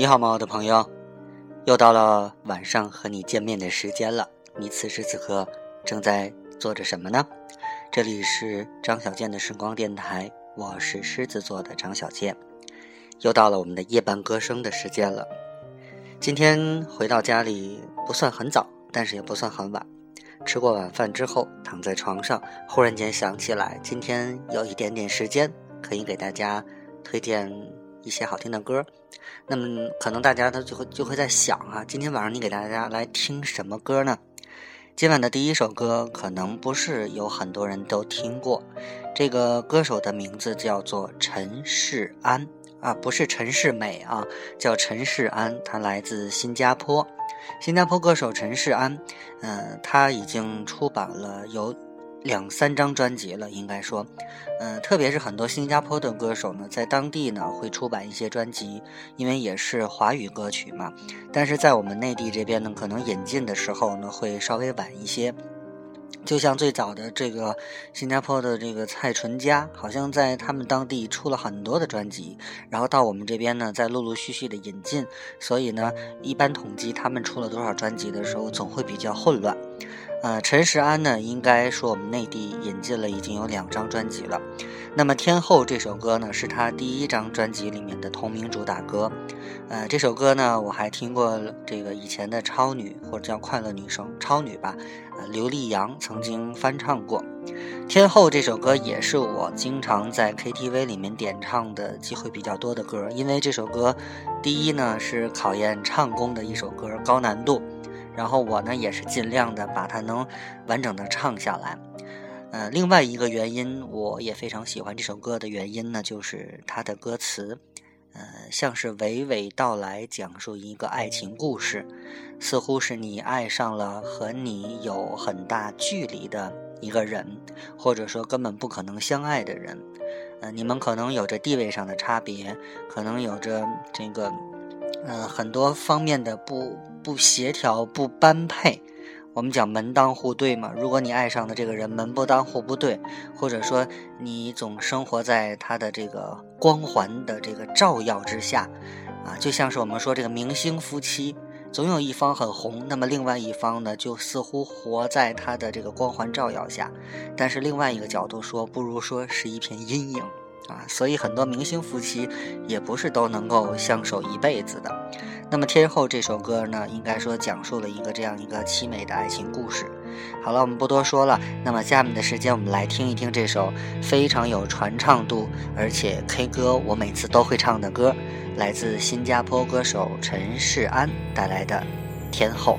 你好吗，我的朋友？又到了晚上和你见面的时间了。你此时此刻正在做着什么呢？这里是张小健的时光电台，我是狮子座的张小健。又到了我们的夜半歌声的时间了。今天回到家里不算很早，但是也不算很晚。吃过晚饭之后，躺在床上，忽然间想起来，今天有一点点时间，可以给大家推荐。一些好听的歌，那么可能大家都就会就会在想啊，今天晚上你给大家来听什么歌呢？今晚的第一首歌可能不是有很多人都听过，这个歌手的名字叫做陈世安啊，不是陈世美啊，叫陈世安，他来自新加坡，新加坡歌手陈世安，嗯，他已经出版了有。两三张专辑了，应该说，嗯，特别是很多新加坡的歌手呢，在当地呢会出版一些专辑，因为也是华语歌曲嘛。但是在我们内地这边呢，可能引进的时候呢会稍微晚一些。就像最早的这个新加坡的这个蔡淳佳，好像在他们当地出了很多的专辑，然后到我们这边呢再陆陆续续的引进，所以呢，一般统计他们出了多少专辑的时候，总会比较混乱。呃，陈时安呢，应该说我们内地引进了已经有两张专辑了。那么《天后》这首歌呢，是他第一张专辑里面的同名主打歌。呃，这首歌呢，我还听过这个以前的超女或者叫快乐女生超女吧，呃，刘力扬曾经翻唱过《天后》这首歌，也是我经常在 KTV 里面点唱的机会比较多的歌，因为这首歌，第一呢是考验唱功的一首歌，高难度。然后我呢也是尽量的把它能完整的唱下来，呃，另外一个原因我也非常喜欢这首歌的原因呢，就是它的歌词，呃，像是娓娓道来讲述一个爱情故事，似乎是你爱上了和你有很大距离的一个人，或者说根本不可能相爱的人，呃，你们可能有着地位上的差别，可能有着这个。嗯，很多方面的不不协调、不般配，我们讲门当户对嘛。如果你爱上的这个人门不当户不对，或者说你总生活在他的这个光环的这个照耀之下，啊，就像是我们说这个明星夫妻，总有一方很红，那么另外一方呢，就似乎活在他的这个光环照耀下。但是另外一个角度说，不如说是一片阴影。啊，所以很多明星夫妻也不是都能够相守一辈子的。那么《天后》这首歌呢，应该说讲述了一个这样一个凄美的爱情故事。好了，我们不多说了。那么下面的时间，我们来听一听这首非常有传唱度，而且 K 歌我每次都会唱的歌，来自新加坡歌手陈世安带来的《天后》。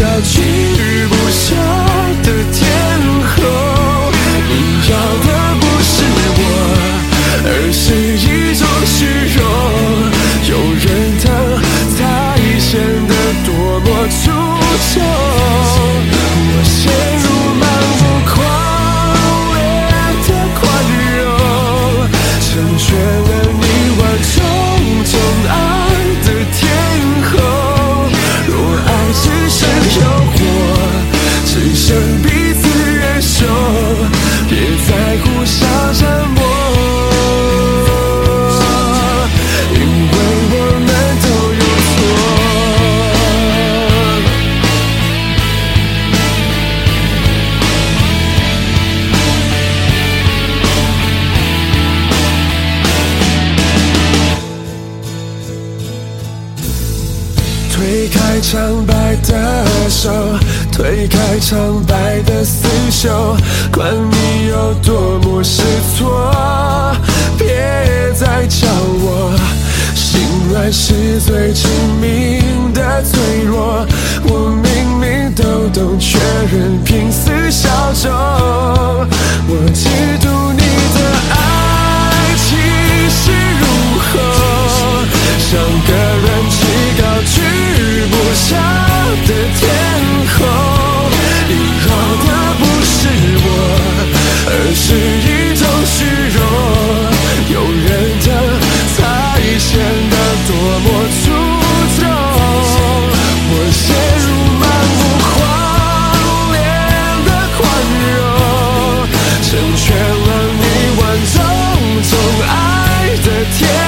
人气高居不下推开苍白的刺绣，管你有多么失措，别再叫我。心软是最致命的脆弱，我明明都懂，却仍拼死效忠。我嫉妒你的爱情天。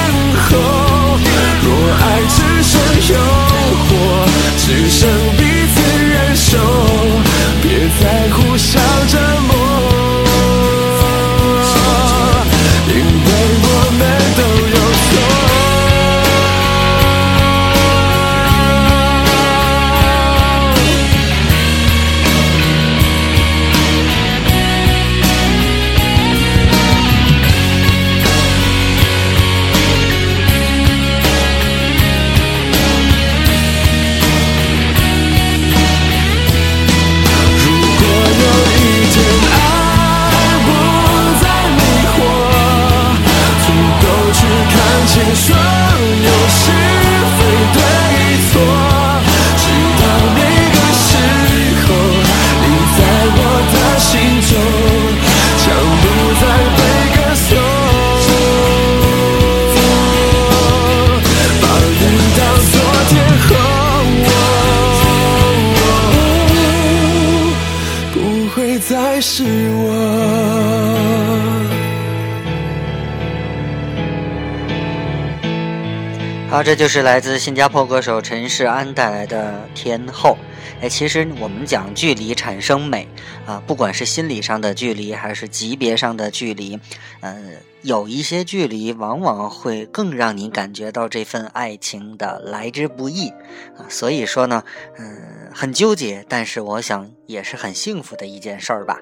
看清所有是非对错，直到那个时候，你在我的心中将不再被歌颂，把你当作天后。不会再是我。好，这就是来自新加坡歌手陈世安带来的《天后》。哎，其实我们讲距离产生美啊，不管是心理上的距离，还是级别上的距离，呃，有一些距离往往会更让你感觉到这份爱情的来之不易啊。所以说呢，嗯、很纠结，但是我想也是很幸福的一件事儿吧。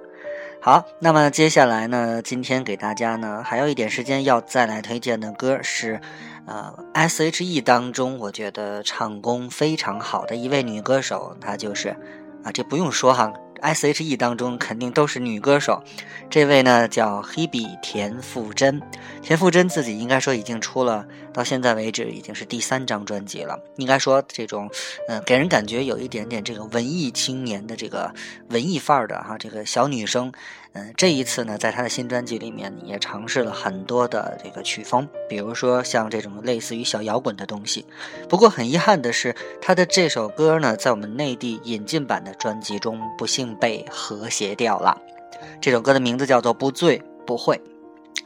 好，那么接下来呢，今天给大家呢还有一点时间要再来推荐的歌是，呃，S.H.E 当中我觉得唱功非常好的一位女歌手，她就是，啊，这不用说哈，S.H.E 当中肯定都是女歌手，这位呢叫 Hebe 田馥甄，田馥甄自己应该说已经出了，到现在为止已经是第三张专辑了，应该说这种，嗯、给人感觉有一点点这个文艺青年的这个文艺范儿的哈，这个小女生。嗯，这一次呢，在他的新专辑里面也尝试了很多的这个曲风，比如说像这种类似于小摇滚的东西。不过很遗憾的是，他的这首歌呢，在我们内地引进版的专辑中不幸被和谐掉了。这首歌的名字叫做《不醉不会》，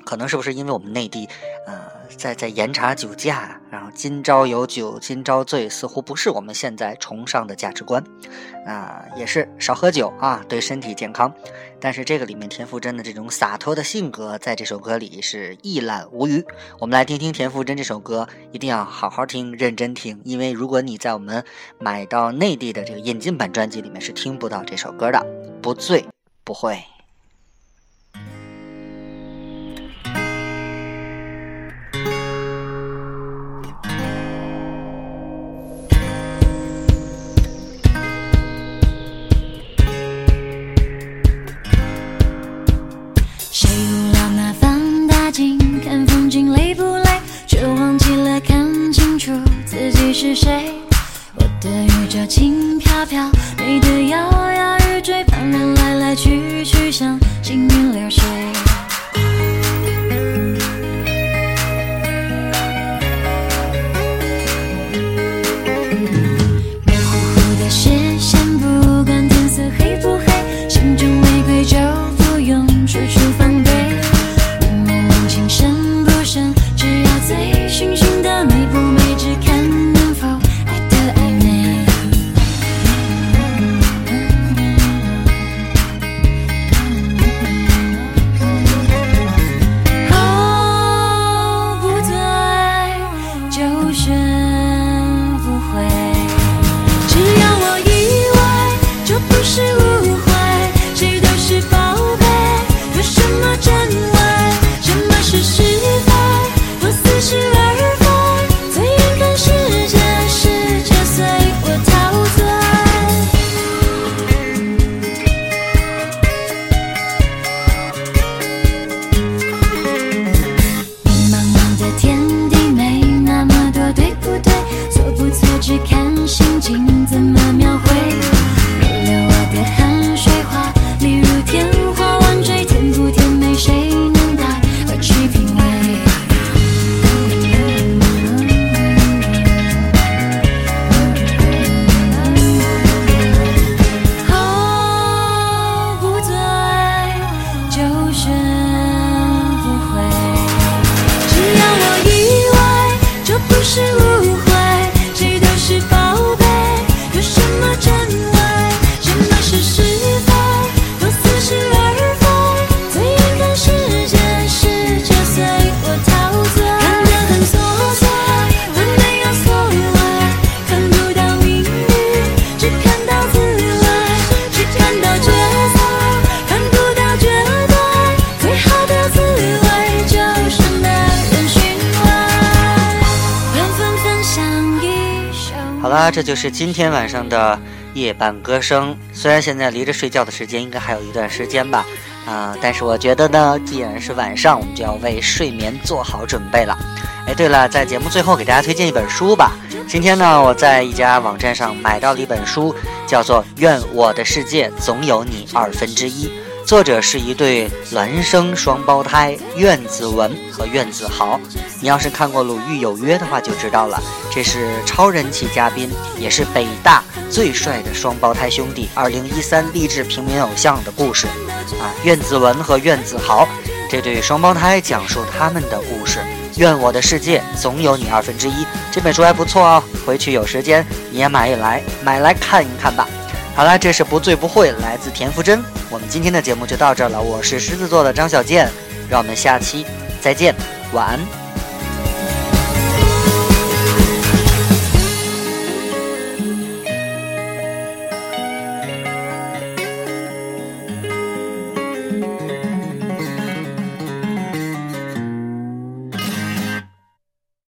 可能是不是因为我们内地，呃，在在严查酒驾，今朝有酒今朝醉，似乎不是我们现在崇尚的价值观，啊、也是少喝酒啊，对身体健康。但是这个里面田馥甄的这种洒脱的性格，在这首歌里是一览无余。我们来听听田馥甄这首歌，一定要好好听，认真听，因为如果你在我们买到内地的这个引进版专辑里面是听不到这首歌的。不醉不会。是谁。我的宇宙轻飘飘，你的摇摇欲坠，旁人来来去去像行云流水。啦，这就是今天晚上的夜半歌声。虽然现在离着睡觉的时间应该还有一段时间吧，啊，但是我觉得呢，既然是晚上，我们就要为睡眠做好准备了。哎，对了，在节目最后给大家推荐一本书吧。今天呢，我在一家网站上买到了一本书，叫做《愿我的世界总有你二分之一》。作者是一对孪生双胞胎苑子文和苑子豪。你要是看过《鲁豫有约》的话，就知道了。这是超人气嘉宾，也是北大最帅的双胞胎兄弟。二零一三励志平民偶像的故事啊，苑子文和苑子豪这对双胞胎讲述他们的故事。愿我的世界总有你二分之一。这本书还不错哦，回去有时间你也买一来，买来看一看吧。好了，这是不醉不会，来自田馥甄。我们今天的节目就到这儿了，我是狮子座的张小健，让我们下期再见，晚安。